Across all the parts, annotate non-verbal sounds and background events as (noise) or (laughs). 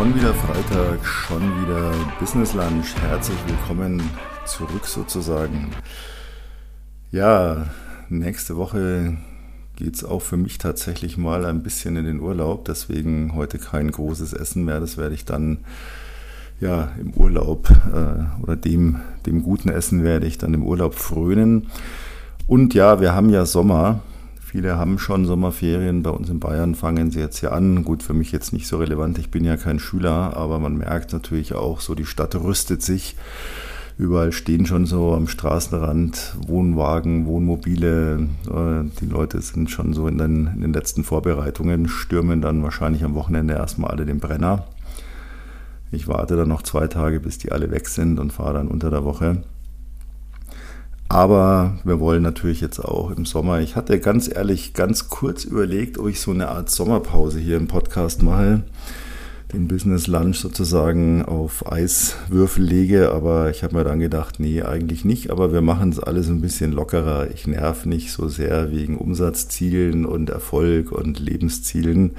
Schon wieder Freitag, schon wieder Business Lunch. Herzlich willkommen zurück sozusagen. Ja, nächste Woche geht es auch für mich tatsächlich mal ein bisschen in den Urlaub. Deswegen heute kein großes Essen mehr. Das werde ich dann ja im Urlaub äh, oder dem, dem guten Essen werde ich dann im Urlaub frönen. Und ja, wir haben ja Sommer. Viele haben schon Sommerferien. Bei uns in Bayern fangen sie jetzt hier an. Gut, für mich jetzt nicht so relevant. Ich bin ja kein Schüler, aber man merkt natürlich auch so, die Stadt rüstet sich. Überall stehen schon so am Straßenrand Wohnwagen, Wohnmobile. Äh, die Leute sind schon so in den, in den letzten Vorbereitungen, stürmen dann wahrscheinlich am Wochenende erstmal alle den Brenner. Ich warte dann noch zwei Tage, bis die alle weg sind und fahre dann unter der Woche. Aber wir wollen natürlich jetzt auch im Sommer. Ich hatte ganz ehrlich ganz kurz überlegt, ob ich so eine Art Sommerpause hier im Podcast mache, den Business Lunch sozusagen auf Eiswürfel lege. Aber ich habe mir dann gedacht, nee, eigentlich nicht. Aber wir machen es alles ein bisschen lockerer. Ich nerv nicht so sehr wegen Umsatzzielen und Erfolg und Lebenszielen,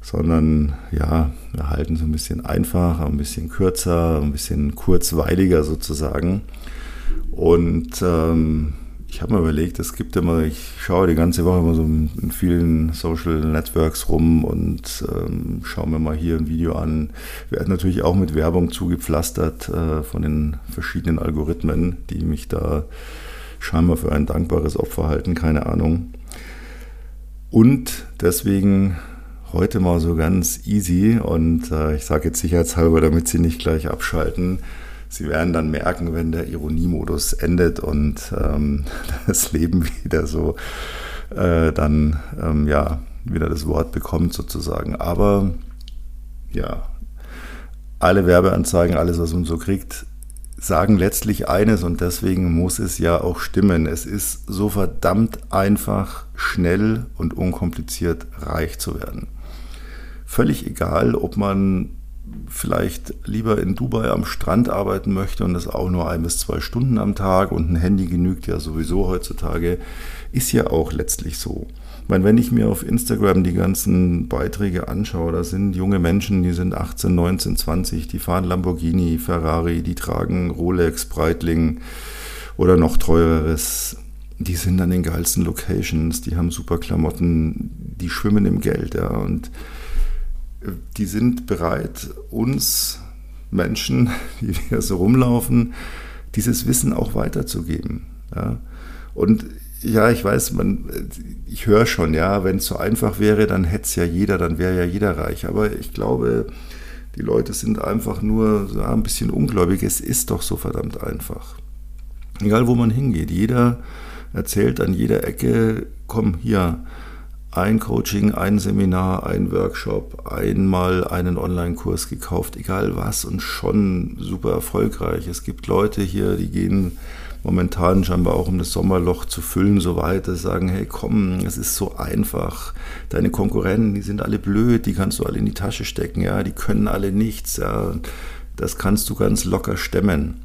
sondern ja, wir halten es ein bisschen einfacher, ein bisschen kürzer, ein bisschen kurzweiliger sozusagen. Und ähm, ich habe mir überlegt, es gibt immer, ich schaue die ganze Woche immer so in vielen Social Networks rum und ähm, schaue mir mal hier ein Video an. Werde natürlich auch mit Werbung zugepflastert äh, von den verschiedenen Algorithmen, die mich da scheinbar für ein dankbares Opfer halten, keine Ahnung. Und deswegen heute mal so ganz easy und äh, ich sage jetzt sicherheitshalber, damit Sie nicht gleich abschalten Sie werden dann merken, wenn der Ironiemodus endet und ähm, (laughs) das Leben wieder so äh, dann ähm, ja wieder das Wort bekommt sozusagen. Aber ja, alle Werbeanzeigen, alles, was man so kriegt, sagen letztlich eines und deswegen muss es ja auch stimmen. Es ist so verdammt einfach, schnell und unkompliziert reich zu werden. Völlig egal, ob man vielleicht lieber in Dubai am Strand arbeiten möchte und das auch nur ein bis zwei Stunden am Tag und ein Handy genügt ja sowieso heutzutage, ist ja auch letztlich so. Ich meine, wenn ich mir auf Instagram die ganzen Beiträge anschaue, da sind junge Menschen, die sind 18, 19, 20, die fahren Lamborghini, Ferrari, die tragen Rolex, Breitling oder noch teureres. Die sind an den geilsten Locations, die haben super Klamotten, die schwimmen im Geld, ja, und die sind bereit, uns Menschen, (laughs) die hier so rumlaufen, dieses Wissen auch weiterzugeben. Ja? Und ja, ich weiß, man, ich höre schon, ja, wenn es so einfach wäre, dann hätte es ja jeder, dann wäre ja jeder reich. Aber ich glaube, die Leute sind einfach nur ja, ein bisschen ungläubig. Es ist doch so verdammt einfach. Egal, wo man hingeht, jeder erzählt an jeder Ecke, komm hier, ein Coaching, ein Seminar, ein Workshop, einmal einen Online-Kurs gekauft, egal was und schon super erfolgreich. Es gibt Leute hier, die gehen momentan scheinbar auch um das Sommerloch zu füllen, so weiter, sagen, hey komm, es ist so einfach. Deine Konkurrenten, die sind alle blöd, die kannst du alle in die Tasche stecken, ja, die können alle nichts, ja. Das kannst du ganz locker stemmen.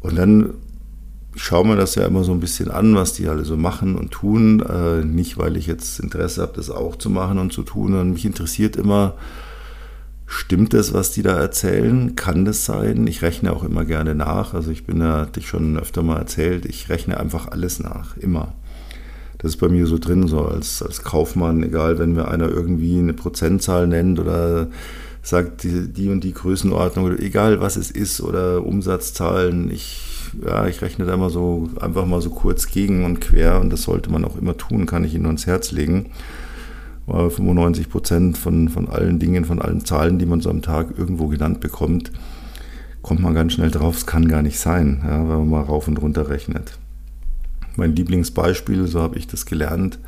Und dann ich schaue mir das ja immer so ein bisschen an, was die alle so machen und tun. Äh, nicht, weil ich jetzt Interesse habe, das auch zu machen und zu tun. Und mich interessiert immer, stimmt das, was die da erzählen? Kann das sein? Ich rechne auch immer gerne nach. Also ich bin ja, hatte ich schon öfter mal erzählt, ich rechne einfach alles nach, immer. Das ist bei mir so drin, so als, als Kaufmann, egal, wenn mir einer irgendwie eine Prozentzahl nennt oder sagt die, die und die Größenordnung, egal was es ist oder Umsatzzahlen, ich ja, ich rechne da immer so einfach mal so kurz gegen und quer und das sollte man auch immer tun, kann ich Ihnen ans Herz legen. Weil 95 Prozent von, von allen Dingen, von allen Zahlen, die man so am Tag irgendwo genannt bekommt, kommt man ganz schnell drauf, es kann gar nicht sein, ja, wenn man mal rauf und runter rechnet. Mein Lieblingsbeispiel, so habe ich das gelernt,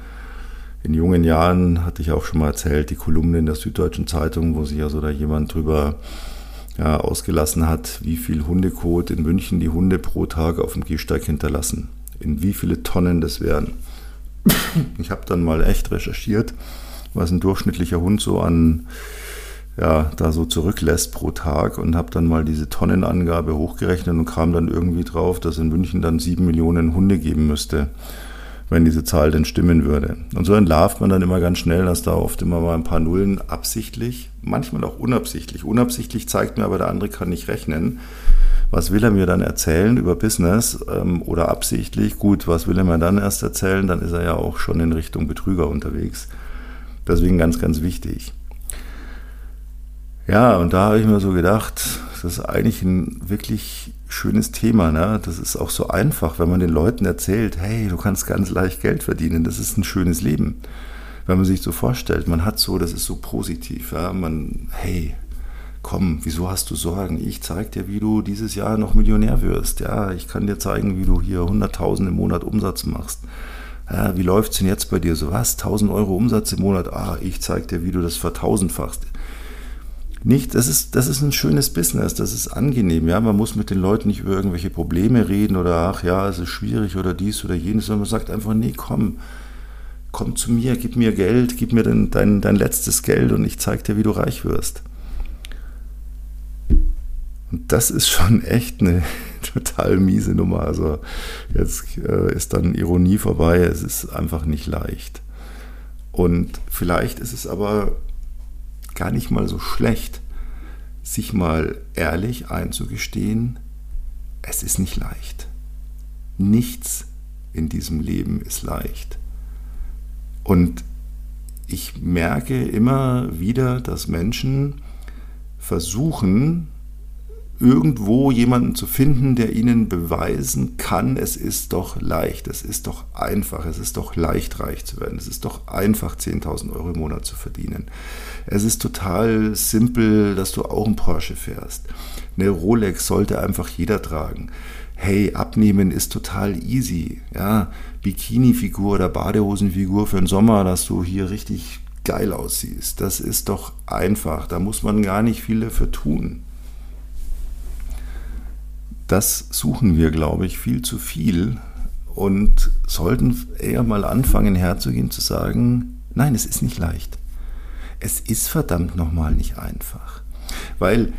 in jungen Jahren hatte ich auch schon mal erzählt, die Kolumne in der Süddeutschen Zeitung, wo sich also da jemand drüber ja, ausgelassen hat, wie viel Hundekot in München die Hunde pro Tag auf dem Gehsteig hinterlassen. In wie viele Tonnen das wären. Ich habe dann mal echt recherchiert, was ein durchschnittlicher Hund so an ja, da so zurücklässt pro Tag und habe dann mal diese Tonnenangabe hochgerechnet und kam dann irgendwie drauf, dass in München dann sieben Millionen Hunde geben müsste. Wenn diese Zahl denn stimmen würde. Und so entlarvt man dann immer ganz schnell, dass da oft immer mal ein paar Nullen absichtlich, manchmal auch unabsichtlich. Unabsichtlich zeigt mir aber, der andere kann nicht rechnen. Was will er mir dann erzählen über Business ähm, oder absichtlich? Gut, was will er mir dann erst erzählen? Dann ist er ja auch schon in Richtung Betrüger unterwegs. Deswegen ganz, ganz wichtig. Ja, und da habe ich mir so gedacht, das ist eigentlich ein wirklich schönes Thema. Ne? Das ist auch so einfach, wenn man den Leuten erzählt, hey, du kannst ganz leicht Geld verdienen, das ist ein schönes Leben. Wenn man sich so vorstellt, man hat so, das ist so positiv. Ja? Man, hey, komm, wieso hast du Sorgen? Ich zeige dir, wie du dieses Jahr noch Millionär wirst. Ja, ich kann dir zeigen, wie du hier 100.000 im Monat Umsatz machst. Ja, wie läuft es denn jetzt bei dir? So was? 1000 Euro Umsatz im Monat? Ah, ich zeige dir, wie du das vertausendfachst nicht, das ist, das ist ein schönes Business, das ist angenehm, ja. Man muss mit den Leuten nicht über irgendwelche Probleme reden oder ach ja, es ist schwierig oder dies oder jenes, sondern man sagt einfach, nee, komm, komm zu mir, gib mir Geld, gib mir dein, dein, dein letztes Geld und ich zeig dir, wie du reich wirst. Und das ist schon echt eine (laughs) total miese Nummer. Also jetzt äh, ist dann Ironie vorbei, es ist einfach nicht leicht. Und vielleicht ist es aber gar nicht mal so schlecht, sich mal ehrlich einzugestehen, es ist nicht leicht. Nichts in diesem Leben ist leicht. Und ich merke immer wieder, dass Menschen versuchen, irgendwo jemanden zu finden, der ihnen beweisen kann, es ist doch leicht, es ist doch einfach, es ist doch leicht reich zu werden, es ist doch einfach 10.000 Euro im Monat zu verdienen. Es ist total simpel, dass du auch einen Porsche fährst. Eine Rolex sollte einfach jeder tragen. Hey, abnehmen ist total easy. Ja, Bikini-Figur oder Badehosenfigur für den Sommer, dass du hier richtig geil aussiehst. Das ist doch einfach. Da muss man gar nicht viel dafür tun das suchen wir, glaube ich, viel zu viel und sollten eher mal anfangen herzugehen zu sagen, nein, es ist nicht leicht. Es ist verdammt nochmal nicht einfach. Weil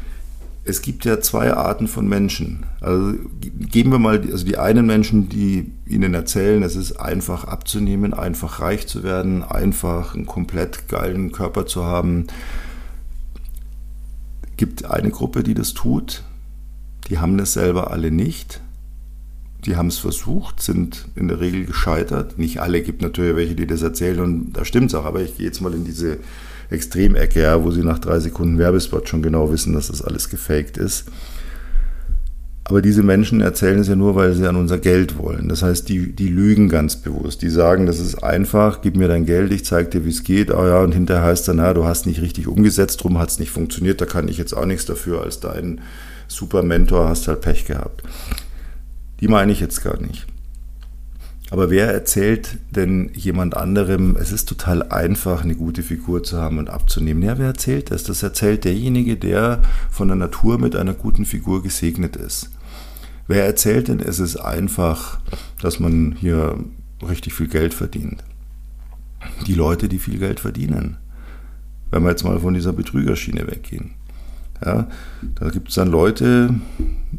es gibt ja zwei Arten von Menschen. Also geben wir mal, also die einen Menschen, die ihnen erzählen, es ist einfach abzunehmen, einfach reich zu werden, einfach einen komplett geilen Körper zu haben. Gibt eine Gruppe, die das tut, die haben das selber alle nicht. Die haben es versucht, sind in der Regel gescheitert. Nicht alle, gibt natürlich welche, die das erzählen und da stimmt es auch. Aber ich gehe jetzt mal in diese Extremecke, ja, wo sie nach drei Sekunden Werbespot schon genau wissen, dass das alles gefaked ist. Aber diese Menschen erzählen es ja nur, weil sie an unser Geld wollen. Das heißt, die, die lügen ganz bewusst. Die sagen, das ist einfach, gib mir dein Geld, ich zeige dir, wie es geht. Ah ja, und hinterher heißt dann, na, du hast nicht richtig umgesetzt, drum hat es nicht funktioniert, da kann ich jetzt auch nichts dafür als dein super Mentor, hast halt Pech gehabt. Die meine ich jetzt gar nicht. Aber wer erzählt denn jemand anderem, es ist total einfach, eine gute Figur zu haben und abzunehmen? Ja, wer erzählt das? Das erzählt derjenige, der von der Natur mit einer guten Figur gesegnet ist. Wer erzählt denn, es ist einfach, dass man hier richtig viel Geld verdient? Die Leute, die viel Geld verdienen. Wenn wir jetzt mal von dieser Betrügerschiene weggehen. Ja, da gibt es dann Leute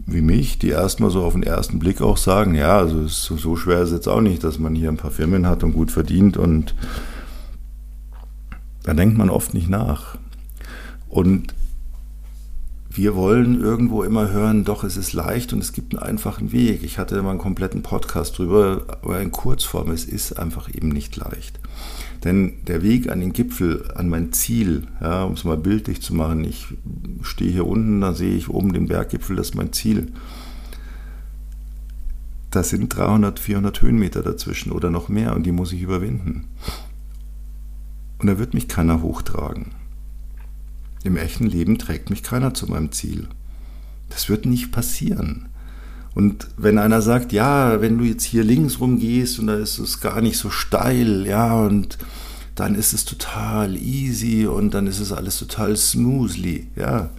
wie mich, die erstmal so auf den ersten Blick auch sagen, ja, also so, so schwer ist es jetzt auch nicht, dass man hier ein paar Firmen hat und gut verdient und da denkt man oft nicht nach. Und wir wollen irgendwo immer hören, doch, es ist leicht und es gibt einen einfachen Weg. Ich hatte mal einen kompletten Podcast drüber, aber in Kurzform, es ist einfach eben nicht leicht. Denn der Weg an den Gipfel, an mein Ziel, ja, um es mal bildlich zu machen, ich stehe hier unten, da sehe ich oben den Berggipfel, das ist mein Ziel. Da sind 300, 400 Höhenmeter dazwischen oder noch mehr und die muss ich überwinden. Und da wird mich keiner hochtragen. Im echten Leben trägt mich keiner zu meinem Ziel. Das wird nicht passieren. Und wenn einer sagt, ja, wenn du jetzt hier links rumgehst und da ist es gar nicht so steil, ja, und dann ist es total easy und dann ist es alles total smoothly, ja.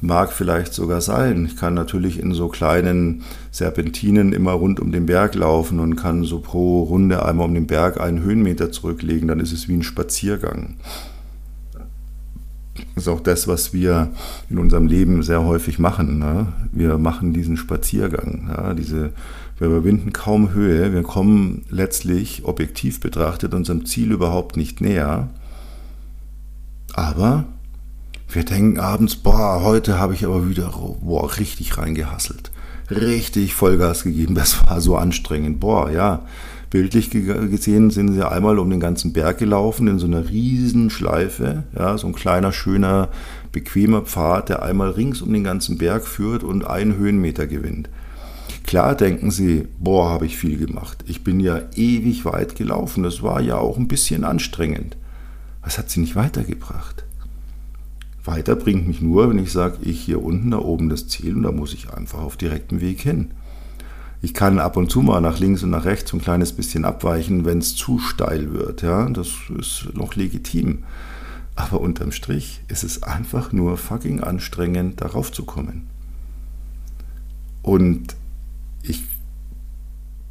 Mag vielleicht sogar sein. Ich kann natürlich in so kleinen Serpentinen immer rund um den Berg laufen und kann so pro Runde einmal um den Berg einen Höhenmeter zurücklegen, dann ist es wie ein Spaziergang. Ist auch das, was wir in unserem Leben sehr häufig machen. Ne? Wir machen diesen Spaziergang, ja? diese Wir überwinden kaum Höhe, wir kommen letztlich objektiv betrachtet unserem Ziel überhaupt nicht näher. Aber wir denken abends, boah, heute habe ich aber wieder boah, richtig reingehasselt. Richtig Vollgas gegeben, das war so anstrengend. Boah, ja, bildlich gesehen sind sie einmal um den ganzen Berg gelaufen in so einer riesen Schleife, ja, so ein kleiner, schöner, bequemer Pfad, der einmal rings um den ganzen Berg führt und einen Höhenmeter gewinnt. Klar denken sie, boah, habe ich viel gemacht. Ich bin ja ewig weit gelaufen. Das war ja auch ein bisschen anstrengend. Was hat sie nicht weitergebracht? Weiter bringt mich nur, wenn ich sage, ich hier unten, da oben das Ziel und da muss ich einfach auf direktem Weg hin. Ich kann ab und zu mal nach links und nach rechts ein kleines bisschen abweichen, wenn es zu steil wird. Ja, das ist noch legitim. Aber unterm Strich ist es einfach nur fucking anstrengend, darauf zu kommen. Und ich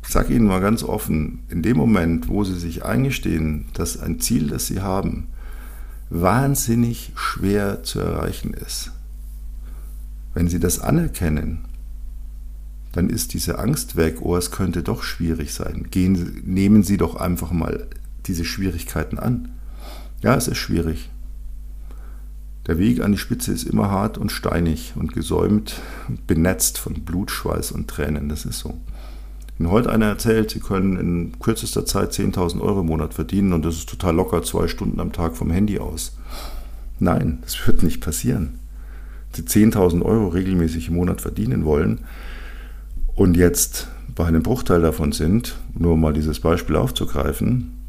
sage Ihnen mal ganz offen, in dem Moment, wo Sie sich eingestehen, dass ein Ziel, das Sie haben, wahnsinnig schwer zu erreichen ist, wenn Sie das anerkennen, dann ist diese Angst weg, oh, es könnte doch schwierig sein. Gehen, nehmen Sie doch einfach mal diese Schwierigkeiten an. Ja, es ist schwierig. Der Weg an die Spitze ist immer hart und steinig und gesäumt und benetzt von Blut, Schweiß und Tränen. Das ist so. Wenn heute einer erzählt, Sie können in kürzester Zeit 10.000 Euro im Monat verdienen und das ist total locker zwei Stunden am Tag vom Handy aus. Nein, das (laughs) wird nicht passieren. Sie 10.000 Euro regelmäßig im Monat verdienen wollen und jetzt bei einem Bruchteil davon sind, nur mal dieses Beispiel aufzugreifen,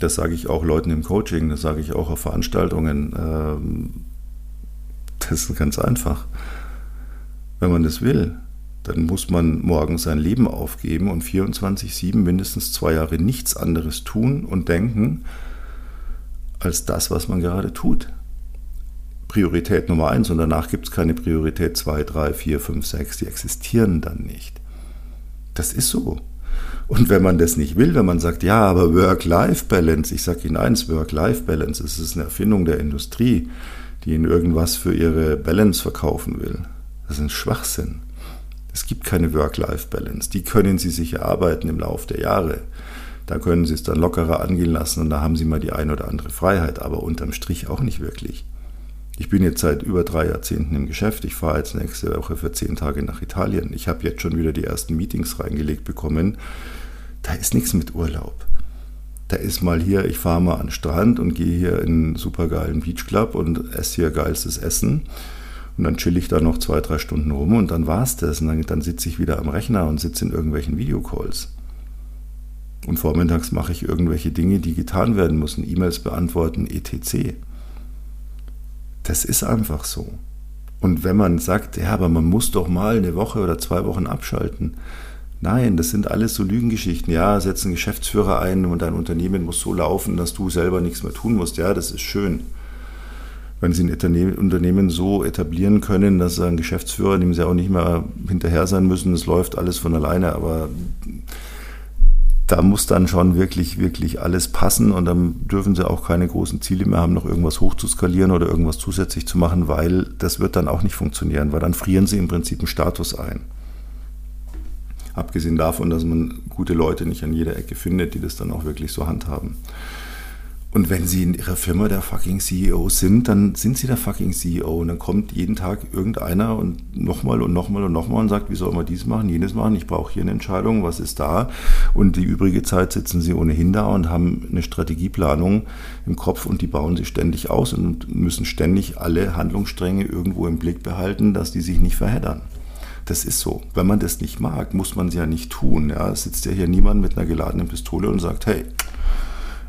das sage ich auch Leuten im Coaching, das sage ich auch auf Veranstaltungen. Ähm, das ist ganz einfach. Wenn man das will, dann muss man morgen sein Leben aufgeben und 24-7 mindestens zwei Jahre nichts anderes tun und denken, als das, was man gerade tut. Priorität Nummer eins und danach gibt es keine Priorität 2, 3, 4, 5, 6, die existieren dann nicht. Das ist so. Und wenn man das nicht will, wenn man sagt, ja, aber Work-Life-Balance, ich sage Ihnen eins, Work-Life-Balance, es ist eine Erfindung der Industrie, die Ihnen irgendwas für ihre Balance verkaufen will. Das ist ein Schwachsinn. Es gibt keine Work-Life-Balance. Die können Sie sich erarbeiten im Laufe der Jahre. Da können Sie es dann lockerer angehen lassen und da haben Sie mal die eine oder andere Freiheit, aber unterm Strich auch nicht wirklich. Ich bin jetzt seit über drei Jahrzehnten im Geschäft. Ich fahre jetzt nächste Woche für zehn Tage nach Italien. Ich habe jetzt schon wieder die ersten Meetings reingelegt bekommen. Da ist nichts mit Urlaub. Da ist mal hier, ich fahre mal an den Strand und gehe hier in einen supergeilen Beachclub und esse hier geilstes Essen. Und dann chill ich da noch zwei, drei Stunden rum und dann war es das. Und dann, dann sitze ich wieder am Rechner und sitze in irgendwelchen Videocalls. Und vormittags mache ich irgendwelche Dinge, die getan werden müssen. E-Mails beantworten, etc. Das ist einfach so. Und wenn man sagt, ja, aber man muss doch mal eine Woche oder zwei Wochen abschalten. Nein, das sind alles so Lügengeschichten. Ja, setz einen Geschäftsführer ein und dein Unternehmen muss so laufen, dass du selber nichts mehr tun musst. Ja, das ist schön. Wenn sie ein Unternehmen so etablieren können, dass ein Geschäftsführer, dem sie auch nicht mehr hinterher sein müssen, es läuft alles von alleine. Aber da muss dann schon wirklich, wirklich alles passen und dann dürfen sie auch keine großen Ziele mehr haben, noch irgendwas hochzuskalieren oder irgendwas zusätzlich zu machen, weil das wird dann auch nicht funktionieren, weil dann frieren sie im Prinzip einen Status ein. Abgesehen davon, dass man gute Leute nicht an jeder Ecke findet, die das dann auch wirklich so handhaben. Und wenn Sie in Ihrer Firma der fucking CEO sind, dann sind Sie der fucking CEO. Und dann kommt jeden Tag irgendeiner und nochmal und nochmal und nochmal und sagt, wie soll man dies machen, jenes machen, ich brauche hier eine Entscheidung, was ist da? Und die übrige Zeit sitzen Sie ohnehin da und haben eine Strategieplanung im Kopf und die bauen Sie ständig aus und müssen ständig alle Handlungsstränge irgendwo im Blick behalten, dass die sich nicht verheddern. Das ist so. Wenn man das nicht mag, muss man es ja nicht tun. Ja, es sitzt ja hier niemand mit einer geladenen Pistole und sagt, hey,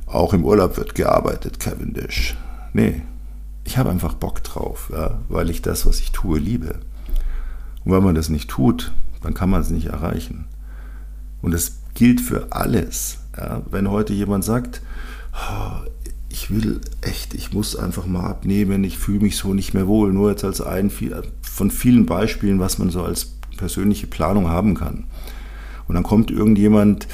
auch im Urlaub wird gearbeitet, Cavendish. Nee, ich habe einfach Bock drauf, ja, weil ich das, was ich tue, liebe. Und wenn man das nicht tut, dann kann man es nicht erreichen. Und das gilt für alles. Ja. Wenn heute jemand sagt, oh, ich will echt, ich muss einfach mal abnehmen, ich fühle mich so nicht mehr wohl, nur jetzt als ein von vielen Beispielen, was man so als persönliche Planung haben kann. Und dann kommt irgendjemand,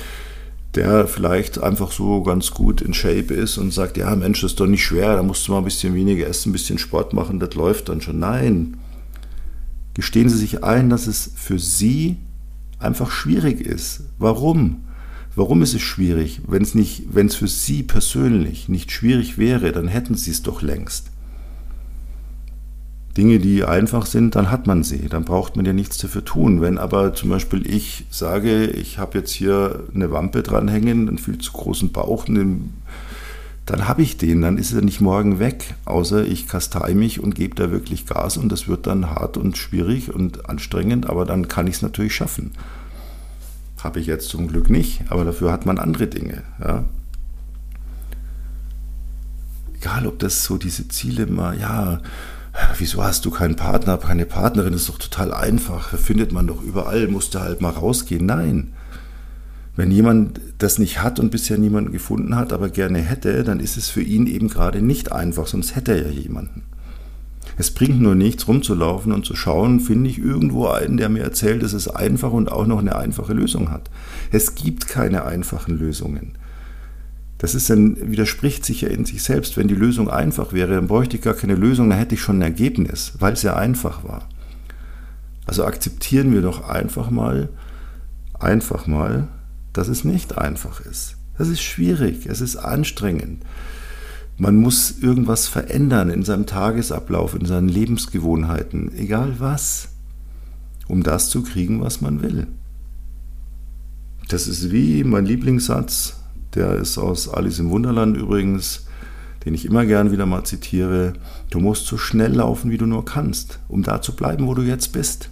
der vielleicht einfach so ganz gut in Shape ist und sagt, ja Mensch, das ist doch nicht schwer, da musst du mal ein bisschen weniger essen, ein bisschen Sport machen, das läuft dann schon. Nein, gestehen Sie sich ein, dass es für Sie einfach schwierig ist. Warum? Warum ist es schwierig? Wenn es nicht, wenn es für Sie persönlich nicht schwierig wäre, dann hätten Sie es doch längst. Dinge, die einfach sind, dann hat man sie. Dann braucht man ja nichts dafür tun. Wenn aber zum Beispiel ich sage, ich habe jetzt hier eine Wampe dranhängen, einen viel zu großen Bauch, dann habe ich den, dann ist er nicht morgen weg, außer ich kastei mich und gebe da wirklich Gas und das wird dann hart und schwierig und anstrengend, aber dann kann ich es natürlich schaffen. Habe ich jetzt zum Glück nicht, aber dafür hat man andere Dinge. Ja. Egal, ob das so diese Ziele mal, ja, wieso hast du keinen Partner, keine Partnerin, das ist doch total einfach, findet man doch überall, musst du halt mal rausgehen. Nein, wenn jemand das nicht hat und bisher niemanden gefunden hat, aber gerne hätte, dann ist es für ihn eben gerade nicht einfach, sonst hätte er ja jemanden. Es bringt nur nichts, rumzulaufen und zu schauen, finde ich irgendwo einen, der mir erzählt, dass es einfach und auch noch eine einfache Lösung hat. Es gibt keine einfachen Lösungen. Das ist dann, widerspricht sich ja in sich selbst. Wenn die Lösung einfach wäre, dann bräuchte ich gar keine Lösung, dann hätte ich schon ein Ergebnis, weil es ja einfach war. Also akzeptieren wir doch einfach mal, einfach mal, dass es nicht einfach ist. Das ist schwierig, es ist anstrengend. Man muss irgendwas verändern in seinem Tagesablauf, in seinen Lebensgewohnheiten, egal was, um das zu kriegen, was man will. Das ist wie mein Lieblingssatz, der ist aus Alice im Wunderland übrigens, den ich immer gern wieder mal zitiere. Du musst so schnell laufen, wie du nur kannst, um da zu bleiben, wo du jetzt bist.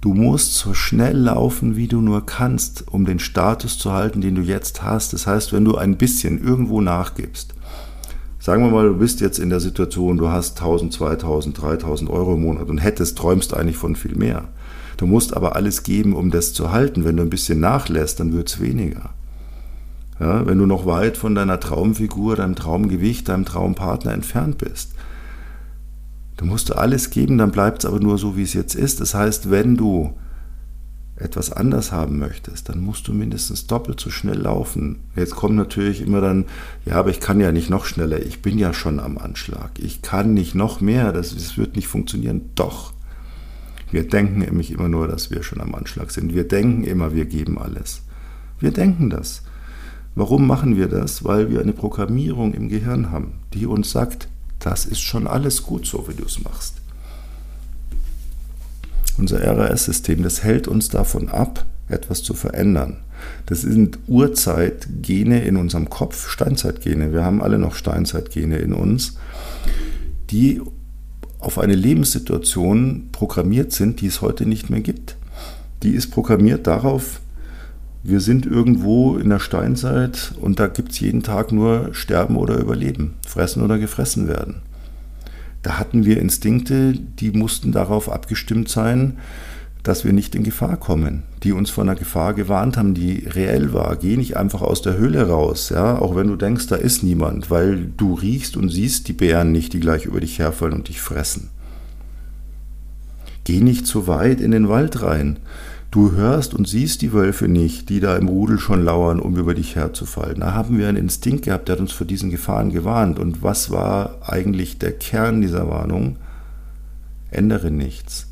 Du musst so schnell laufen, wie du nur kannst, um den Status zu halten, den du jetzt hast. Das heißt, wenn du ein bisschen irgendwo nachgibst, sagen wir mal, du bist jetzt in der Situation, du hast 1000, 2000, 3000 Euro im Monat und hättest, träumst eigentlich von viel mehr. Du musst aber alles geben, um das zu halten. Wenn du ein bisschen nachlässt, dann wird es weniger. Ja, wenn du noch weit von deiner Traumfigur, deinem Traumgewicht, deinem Traumpartner entfernt bist, Du musst alles geben, dann bleibt es aber nur so, wie es jetzt ist. Das heißt, wenn du etwas anders haben möchtest, dann musst du mindestens doppelt so schnell laufen. Jetzt kommt natürlich immer dann, ja, aber ich kann ja nicht noch schneller, ich bin ja schon am Anschlag, ich kann nicht noch mehr, das, das wird nicht funktionieren. Doch. Wir denken nämlich immer nur, dass wir schon am Anschlag sind. Wir denken immer, wir geben alles. Wir denken das. Warum machen wir das? Weil wir eine Programmierung im Gehirn haben, die uns sagt, das ist schon alles gut so, wie du es machst. Unser RAS-System, das hält uns davon ab, etwas zu verändern. Das sind Urzeitgene in unserem Kopf, Steinzeitgene. Wir haben alle noch Steinzeitgene in uns, die auf eine Lebenssituation programmiert sind, die es heute nicht mehr gibt. Die ist programmiert darauf, wir sind irgendwo in der Steinzeit und da gibt es jeden Tag nur Sterben oder Überleben, fressen oder gefressen werden. Da hatten wir Instinkte, die mussten darauf abgestimmt sein, dass wir nicht in Gefahr kommen, die uns von einer Gefahr gewarnt haben, die reell war. Geh nicht einfach aus der Höhle raus, ja, auch wenn du denkst, da ist niemand, weil du riechst und siehst die Bären nicht, die gleich über dich herfallen und dich fressen. Geh nicht zu weit in den Wald rein. Du hörst und siehst die Wölfe nicht, die da im Rudel schon lauern, um über dich herzufallen. Da haben wir einen Instinkt gehabt, der hat uns vor diesen Gefahren gewarnt. Und was war eigentlich der Kern dieser Warnung? Ändere nichts.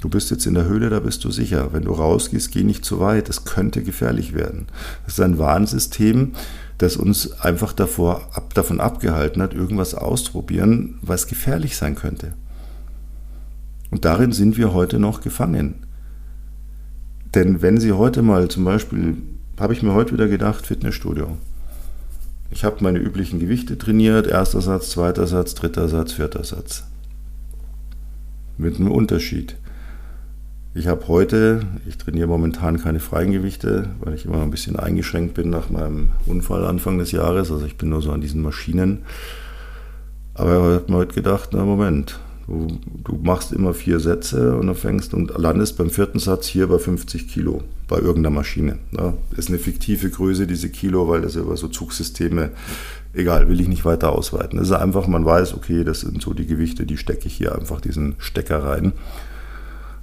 Du bist jetzt in der Höhle, da bist du sicher. Wenn du rausgehst, geh nicht zu weit. Das könnte gefährlich werden. Das ist ein Warnsystem, das uns einfach davor, ab, davon abgehalten hat, irgendwas auszuprobieren, was gefährlich sein könnte. Und darin sind wir heute noch gefangen. Denn wenn Sie heute mal zum Beispiel, habe ich mir heute wieder gedacht, Fitnessstudio. Ich habe meine üblichen Gewichte trainiert, erster Satz, zweiter Satz, dritter Satz, vierter Satz. Mit einem Unterschied. Ich habe heute, ich trainiere momentan keine freien Gewichte, weil ich immer ein bisschen eingeschränkt bin nach meinem Unfall Anfang des Jahres. Also ich bin nur so an diesen Maschinen. Aber ich habe mir heute gedacht, na Moment, Du, du, machst immer vier Sätze und dann fängst und landest beim vierten Satz hier bei 50 Kilo bei irgendeiner Maschine. Ja, ist eine fiktive Größe, diese Kilo, weil das über so Zugsysteme, egal, will ich nicht weiter ausweiten. Das ist einfach, man weiß, okay, das sind so die Gewichte, die stecke ich hier einfach diesen Stecker rein.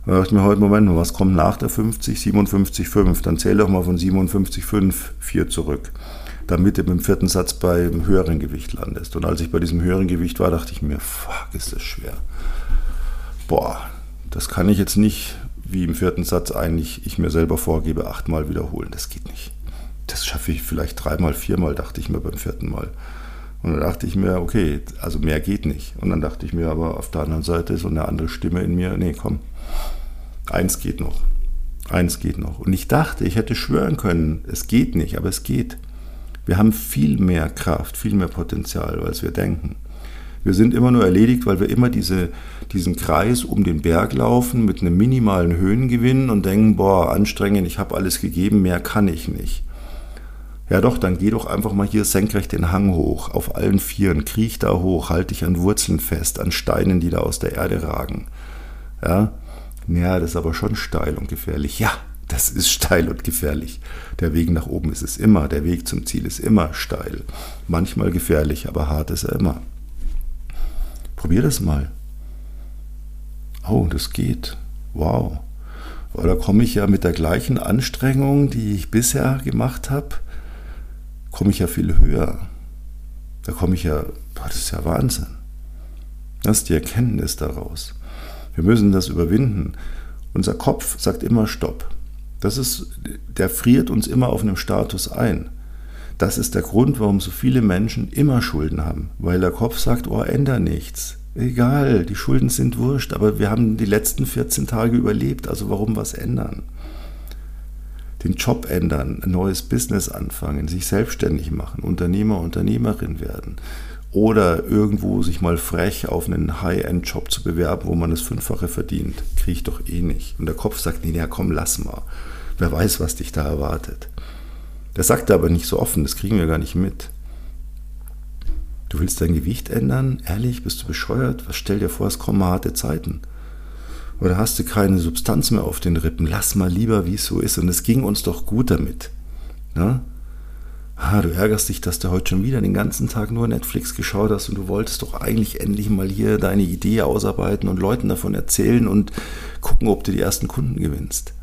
Da dachte ich mir heute, Moment, was kommt nach der 50? 57,5. Dann zähl doch mal von 57,5 4 zurück damit du im vierten Satz beim höheren Gewicht landest. Und als ich bei diesem höheren Gewicht war, dachte ich mir, fuck, ist das schwer. Boah, das kann ich jetzt nicht wie im vierten Satz eigentlich ich mir selber vorgebe, achtmal wiederholen. Das geht nicht. Das schaffe ich vielleicht dreimal, viermal, dachte ich mir beim vierten Mal. Und dann dachte ich mir, okay, also mehr geht nicht. Und dann dachte ich mir aber auf der anderen Seite so eine andere Stimme in mir, nee, komm, eins geht noch. Eins geht noch. Und ich dachte, ich hätte schwören können, es geht nicht, aber es geht. Wir haben viel mehr Kraft, viel mehr Potenzial, als wir denken. Wir sind immer nur erledigt, weil wir immer diese, diesen Kreis um den Berg laufen mit einem minimalen Höhengewinn und denken, boah, anstrengend, ich habe alles gegeben, mehr kann ich nicht. Ja doch, dann geh doch einfach mal hier senkrecht den Hang hoch, auf allen Vieren, kriech da hoch, halt dich an Wurzeln fest, an Steinen, die da aus der Erde ragen. Ja, ja, das ist aber schon steil und gefährlich. Ja, das ist steil und gefährlich. Der Weg nach oben ist es immer, der Weg zum Ziel ist immer steil. Manchmal gefährlich, aber hart ist er immer. Probier das mal. Oh, das geht. Wow. Oder komme ich ja mit der gleichen Anstrengung, die ich bisher gemacht habe, komme ich ja viel höher. Da komme ich ja, das ist ja Wahnsinn. Das ist die Erkenntnis daraus. Wir müssen das überwinden. Unser Kopf sagt immer Stopp. Das ist, der friert uns immer auf einem Status ein. Das ist der Grund, warum so viele Menschen immer Schulden haben, weil der Kopf sagt, oh, änder nichts. Egal, die Schulden sind wurscht, aber wir haben die letzten 14 Tage überlebt, also warum was ändern? Den Job ändern, ein neues Business anfangen, sich selbstständig machen, Unternehmer, Unternehmerin werden oder irgendwo sich mal frech auf einen High-End-Job zu bewerben, wo man das Fünffache verdient, kriege ich doch eh nicht. Und der Kopf sagt, nee, ja komm, lass mal. Wer weiß, was dich da erwartet. Der sagt aber nicht so offen, das kriegen wir gar nicht mit. Du willst dein Gewicht ändern? Ehrlich, bist du bescheuert? Was stell dir vor, es kommen harte Zeiten. Oder hast du keine Substanz mehr auf den Rippen? Lass mal lieber, wie es so ist. Und es ging uns doch gut damit. Ja? Ah, du ärgerst dich, dass du heute schon wieder den ganzen Tag nur Netflix geschaut hast und du wolltest doch eigentlich endlich mal hier deine Idee ausarbeiten und Leuten davon erzählen und gucken, ob du die ersten Kunden gewinnst.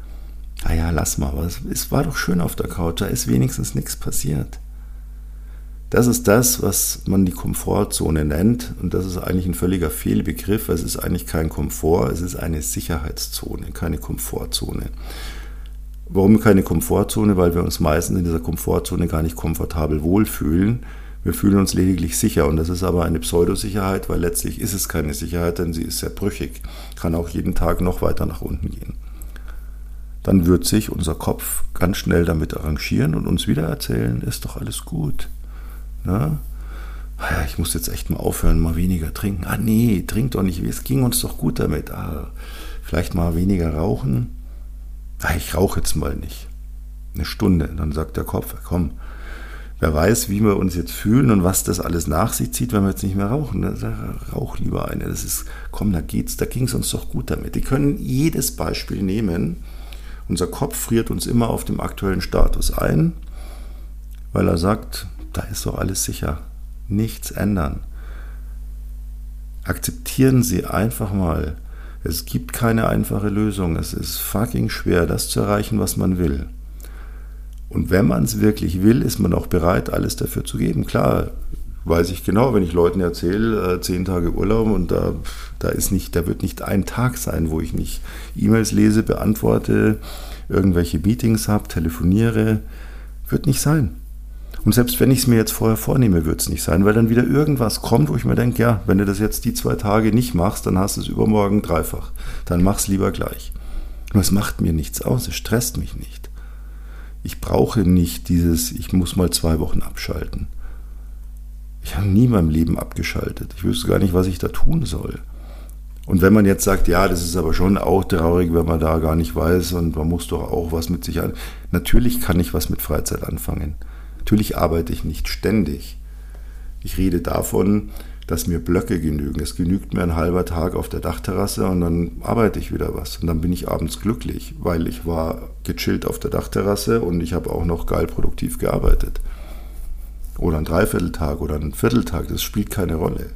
Ah ja, lass mal, aber es war doch schön auf der Couch, da ist wenigstens nichts passiert. Das ist das, was man die Komfortzone nennt und das ist eigentlich ein völliger Fehlbegriff. Es ist eigentlich kein Komfort, es ist eine Sicherheitszone, keine Komfortzone. Warum keine Komfortzone? Weil wir uns meistens in dieser Komfortzone gar nicht komfortabel wohlfühlen. Wir fühlen uns lediglich sicher und das ist aber eine Pseudosicherheit, weil letztlich ist es keine Sicherheit, denn sie ist sehr brüchig, kann auch jeden Tag noch weiter nach unten gehen dann wird sich unser Kopf ganz schnell damit arrangieren und uns wieder erzählen, ist doch alles gut. Na? Ah ich muss jetzt echt mal aufhören, mal weniger trinken. Ah nee, trink doch nicht, es ging uns doch gut damit. Ah, vielleicht mal weniger rauchen. Ich rauche jetzt mal nicht. Eine Stunde. Dann sagt der Kopf, komm, wer weiß, wie wir uns jetzt fühlen und was das alles nach sich zieht, wenn wir jetzt nicht mehr rauchen. Dann rauch lieber eine. Das ist, komm, da geht's, da ging es uns doch gut damit. Die können jedes Beispiel nehmen unser Kopf friert uns immer auf dem aktuellen Status ein, weil er sagt, da ist doch alles sicher. Nichts ändern. Akzeptieren Sie einfach mal, es gibt keine einfache Lösung. Es ist fucking schwer, das zu erreichen, was man will. Und wenn man es wirklich will, ist man auch bereit, alles dafür zu geben. Klar, weiß ich genau, wenn ich Leuten erzähle, äh, zehn Tage Urlaub und da, da ist nicht, da wird nicht ein Tag sein, wo ich nicht E-Mails lese, beantworte, irgendwelche Meetings habe, telefoniere, wird nicht sein. Und selbst wenn ich es mir jetzt vorher vornehme, wird es nicht sein, weil dann wieder irgendwas kommt, wo ich mir denke, ja, wenn du das jetzt die zwei Tage nicht machst, dann hast du es übermorgen dreifach. Dann mach es lieber gleich. Nur es macht mir nichts aus, es stresst mich nicht. Ich brauche nicht dieses, ich muss mal zwei Wochen abschalten. Ich habe nie in meinem Leben abgeschaltet. Ich wüsste gar nicht, was ich da tun soll. Und wenn man jetzt sagt, ja, das ist aber schon auch traurig, wenn man da gar nicht weiß und man muss doch auch was mit sich an. Natürlich kann ich was mit Freizeit anfangen. Natürlich arbeite ich nicht ständig. Ich rede davon, dass mir Blöcke genügen. Es genügt mir ein halber Tag auf der Dachterrasse und dann arbeite ich wieder was. Und dann bin ich abends glücklich, weil ich war gechillt auf der Dachterrasse und ich habe auch noch geil produktiv gearbeitet oder ein Dreivierteltag oder ein Vierteltag, das spielt keine Rolle.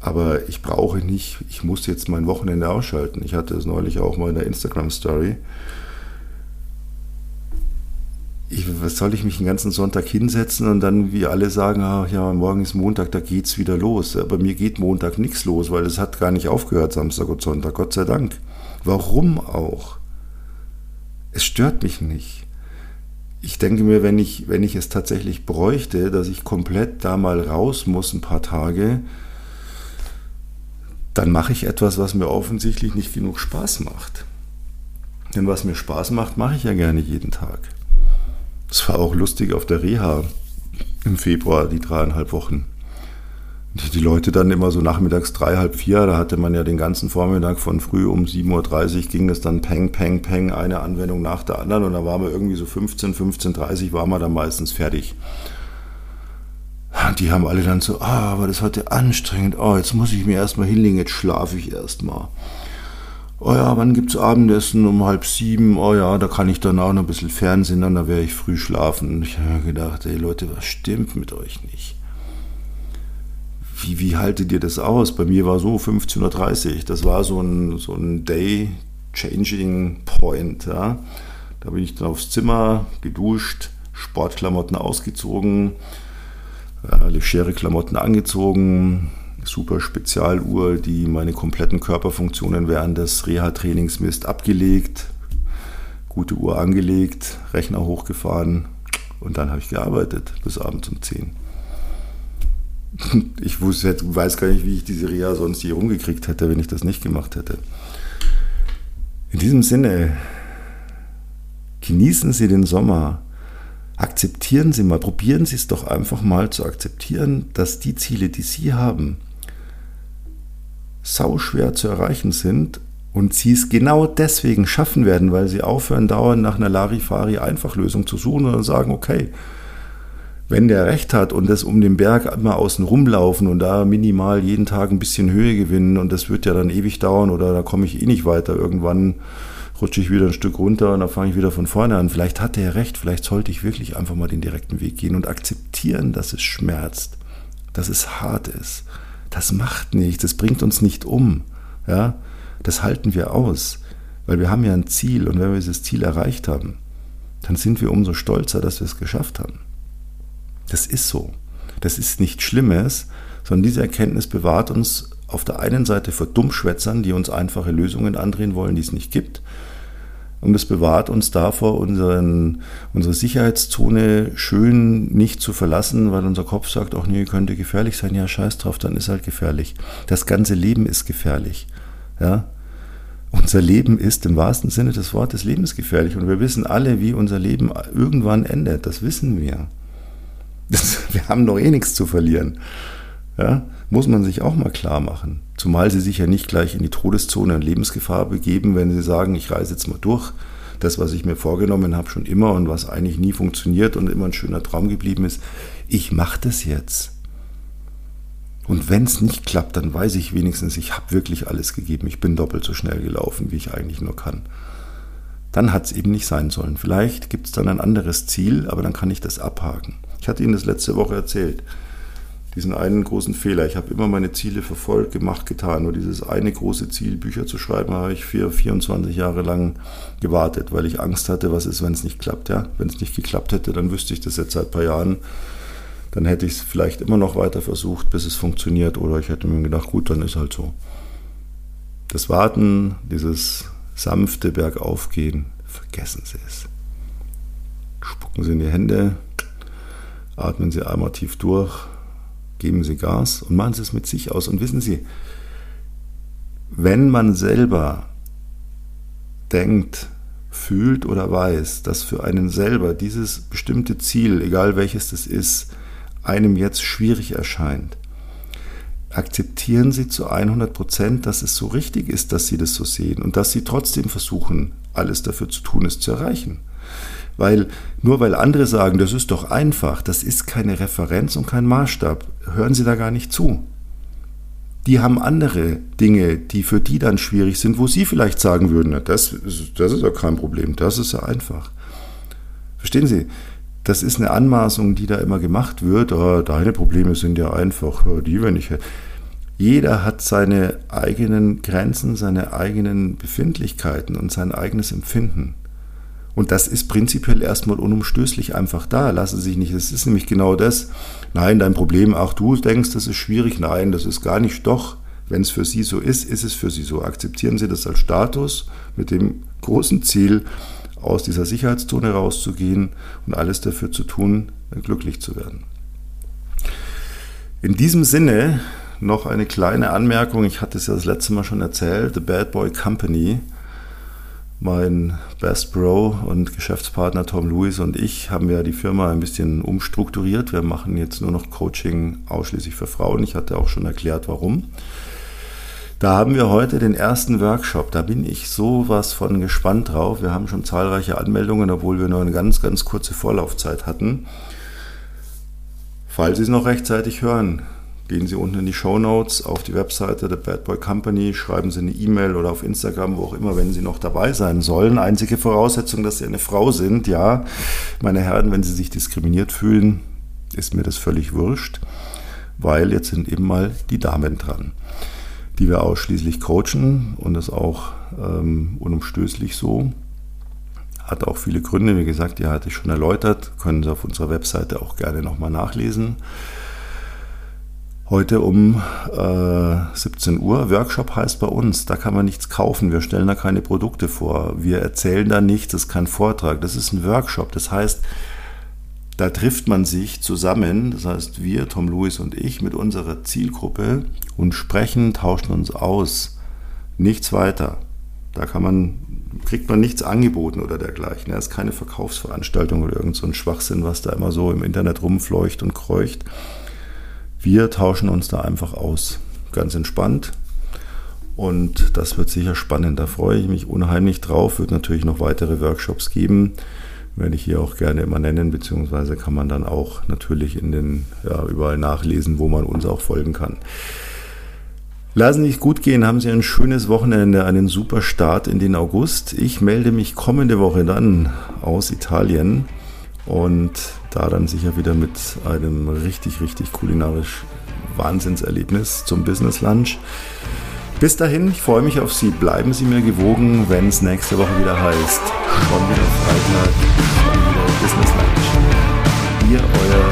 Aber ich brauche nicht, ich muss jetzt mein Wochenende ausschalten. Ich hatte es neulich auch mal in der Instagram-Story. Was soll ich mich den ganzen Sonntag hinsetzen und dann, wie alle sagen, ach ja, morgen ist Montag, da geht's wieder los. Aber mir geht Montag nichts los, weil es hat gar nicht aufgehört, Samstag und Sonntag, Gott sei Dank. Warum auch? Es stört mich nicht. Ich denke mir, wenn ich, wenn ich es tatsächlich bräuchte, dass ich komplett da mal raus muss, ein paar Tage, dann mache ich etwas, was mir offensichtlich nicht genug Spaß macht. Denn was mir Spaß macht, mache ich ja gerne jeden Tag. Es war auch lustig auf der Reha im Februar, die dreieinhalb Wochen. Die Leute dann immer so nachmittags drei, halb vier, da hatte man ja den ganzen Vormittag von früh um 7.30 Uhr ging das dann peng, peng, peng, eine Anwendung nach der anderen und da waren wir irgendwie so 15, 15.30 Uhr waren wir dann meistens fertig. Die haben alle dann so, ah, aber das ist heute anstrengend, oh, jetzt muss ich mir erstmal hinlegen, jetzt schlafe ich erstmal. Oh ja, wann gibt's Abendessen? Um halb sieben. Oh ja, da kann ich dann auch noch ein bisschen Fernsehen, dann da werde ich früh schlafen. Und ich habe gedacht, ey Leute, was stimmt mit euch nicht? Wie, wie haltet ihr das aus? Bei mir war so 15.30 Uhr. Das war so ein, so ein Day-Changing Point. Ja? Da bin ich dann aufs Zimmer, geduscht, Sportklamotten ausgezogen, äh, legere Klamotten angezogen, super Spezialuhr, die meine kompletten Körperfunktionen während des Reha-Trainings misst, abgelegt, gute Uhr angelegt, Rechner hochgefahren und dann habe ich gearbeitet bis abends um 10. (laughs) Ich wusste, weiß gar nicht, wie ich diese Reha sonst hier rumgekriegt hätte, wenn ich das nicht gemacht hätte. In diesem Sinne, genießen Sie den Sommer. Akzeptieren Sie mal, probieren Sie es doch einfach mal zu akzeptieren, dass die Ziele, die Sie haben, sauschwer zu erreichen sind und sie es genau deswegen schaffen werden, weil sie aufhören, dauernd nach einer Larifari-Einfachlösung zu suchen und sagen, okay, wenn der recht hat und das um den Berg immer außen rumlaufen und da minimal jeden Tag ein bisschen Höhe gewinnen und das wird ja dann ewig dauern oder da komme ich eh nicht weiter. Irgendwann rutsche ich wieder ein Stück runter und dann fange ich wieder von vorne an. Vielleicht hat er recht, vielleicht sollte ich wirklich einfach mal den direkten Weg gehen und akzeptieren, dass es schmerzt, dass es hart ist, das macht nichts, das bringt uns nicht um. Ja? Das halten wir aus, weil wir haben ja ein Ziel und wenn wir dieses Ziel erreicht haben, dann sind wir umso stolzer, dass wir es geschafft haben. Das ist so. Das ist nichts Schlimmes, sondern diese Erkenntnis bewahrt uns auf der einen Seite vor Dummschwätzern, die uns einfache Lösungen andrehen wollen, die es nicht gibt, und es bewahrt uns davor, unseren, unsere Sicherheitszone schön nicht zu verlassen, weil unser Kopf sagt, ach nee, könnte gefährlich sein. Ja, scheiß drauf, dann ist halt gefährlich. Das ganze Leben ist gefährlich. Ja? Unser Leben ist im wahrsten Sinne des Wortes lebensgefährlich. Und wir wissen alle, wie unser Leben irgendwann endet. Das wissen wir. Das, (laughs) wir haben noch eh nichts zu verlieren. Ja? Muss man sich auch mal klar machen. Zumal sie sich ja nicht gleich in die Todeszone und Lebensgefahr begeben, wenn sie sagen, ich reise jetzt mal durch. Das, was ich mir vorgenommen habe, schon immer und was eigentlich nie funktioniert und immer ein schöner Traum geblieben ist, ich mache das jetzt. Und wenn es nicht klappt, dann weiß ich wenigstens, ich habe wirklich alles gegeben. Ich bin doppelt so schnell gelaufen, wie ich eigentlich nur kann. Dann hat es eben nicht sein sollen. Vielleicht gibt es dann ein anderes Ziel, aber dann kann ich das abhaken. Ich hatte Ihnen das letzte Woche erzählt diesen einen großen Fehler. Ich habe immer meine Ziele verfolgt, gemacht, getan. Nur dieses eine große Ziel, Bücher zu schreiben, habe ich für 24 Jahre lang gewartet, weil ich Angst hatte, was ist, wenn es nicht klappt. Ja? Wenn es nicht geklappt hätte, dann wüsste ich das jetzt seit ein paar Jahren. Dann hätte ich es vielleicht immer noch weiter versucht, bis es funktioniert. Oder ich hätte mir gedacht, gut, dann ist halt so. Das Warten, dieses sanfte Bergaufgehen, vergessen Sie es. Spucken Sie in die Hände, atmen Sie einmal tief durch geben Sie Gas und machen Sie es mit sich aus. Und wissen Sie, wenn man selber denkt, fühlt oder weiß, dass für einen selber dieses bestimmte Ziel, egal welches das ist, einem jetzt schwierig erscheint, akzeptieren Sie zu 100 Prozent, dass es so richtig ist, dass Sie das so sehen und dass Sie trotzdem versuchen, alles dafür zu tun, es zu erreichen. Weil nur weil andere sagen, das ist doch einfach, das ist keine Referenz und kein Maßstab, hören Sie da gar nicht zu. Die haben andere Dinge, die für die dann schwierig sind, wo Sie vielleicht sagen würden, na, das, das ist ja kein Problem, das ist ja einfach. Verstehen Sie? Das ist eine Anmaßung, die da immer gemacht wird. Oh, deine Probleme sind ja einfach, oh, die, wenn ich. Jeder hat seine eigenen Grenzen, seine eigenen Befindlichkeiten und sein eigenes Empfinden. Und das ist prinzipiell erstmal unumstößlich einfach da. Lassen Sie sich nicht. Es ist nämlich genau das. Nein, dein Problem, auch du denkst, das ist schwierig. Nein, das ist gar nicht. Doch, Wenn es für Sie so ist, ist es für Sie so. Akzeptieren Sie das als Status mit dem großen Ziel, aus dieser Sicherheitszone rauszugehen und alles dafür zu tun, glücklich zu werden. In diesem Sinne noch eine kleine Anmerkung. Ich hatte es ja das letzte Mal schon erzählt. The Bad Boy Company. Mein Best Bro und Geschäftspartner Tom Lewis und ich haben ja die Firma ein bisschen umstrukturiert. Wir machen jetzt nur noch Coaching ausschließlich für Frauen. Ich hatte auch schon erklärt, warum. Da haben wir heute den ersten Workshop. Da bin ich sowas von gespannt drauf. Wir haben schon zahlreiche Anmeldungen, obwohl wir nur eine ganz, ganz kurze Vorlaufzeit hatten. Falls Sie es noch rechtzeitig hören, gehen Sie unten in die Show Notes auf die Webseite der Bad Boy Company, schreiben Sie eine E-Mail oder auf Instagram, wo auch immer, wenn Sie noch dabei sein sollen. Einzige Voraussetzung, dass Sie eine Frau sind, ja. Meine Herren, wenn Sie sich diskriminiert fühlen, ist mir das völlig wurscht, weil jetzt sind eben mal die Damen dran die wir ausschließlich coachen und das auch ähm, unumstößlich so. Hat auch viele Gründe, wie gesagt, die hatte ich schon erläutert, können Sie auf unserer Webseite auch gerne nochmal nachlesen. Heute um äh, 17 Uhr. Workshop heißt bei uns, da kann man nichts kaufen. Wir stellen da keine Produkte vor. Wir erzählen da nichts. Das ist kein Vortrag. Das ist ein Workshop. Das heißt, da trifft man sich zusammen, das heißt wir, Tom Lewis und ich, mit unserer Zielgruppe und sprechen, tauschen uns aus. Nichts weiter. Da kann man, kriegt man nichts angeboten oder dergleichen. Das ist keine Verkaufsveranstaltung oder irgend so ein Schwachsinn, was da immer so im Internet rumfleucht und kreucht. Wir tauschen uns da einfach aus. Ganz entspannt. Und das wird sicher spannend. Da freue ich mich unheimlich drauf. Wird natürlich noch weitere Workshops geben werde ich hier auch gerne immer nennen, beziehungsweise kann man dann auch natürlich in den, ja, überall nachlesen, wo man uns auch folgen kann. Lassen Sie es gut gehen, haben Sie ein schönes Wochenende, einen super Start in den August. Ich melde mich kommende Woche dann aus Italien und da dann sicher wieder mit einem richtig, richtig kulinarisch Wahnsinnserlebnis zum Business Lunch. Bis dahin, ich freue mich auf Sie. Bleiben Sie mir gewogen, wenn es nächste Woche wieder heißt. Schon wieder Freitag, schon wieder Business Lunch. Ihr, euer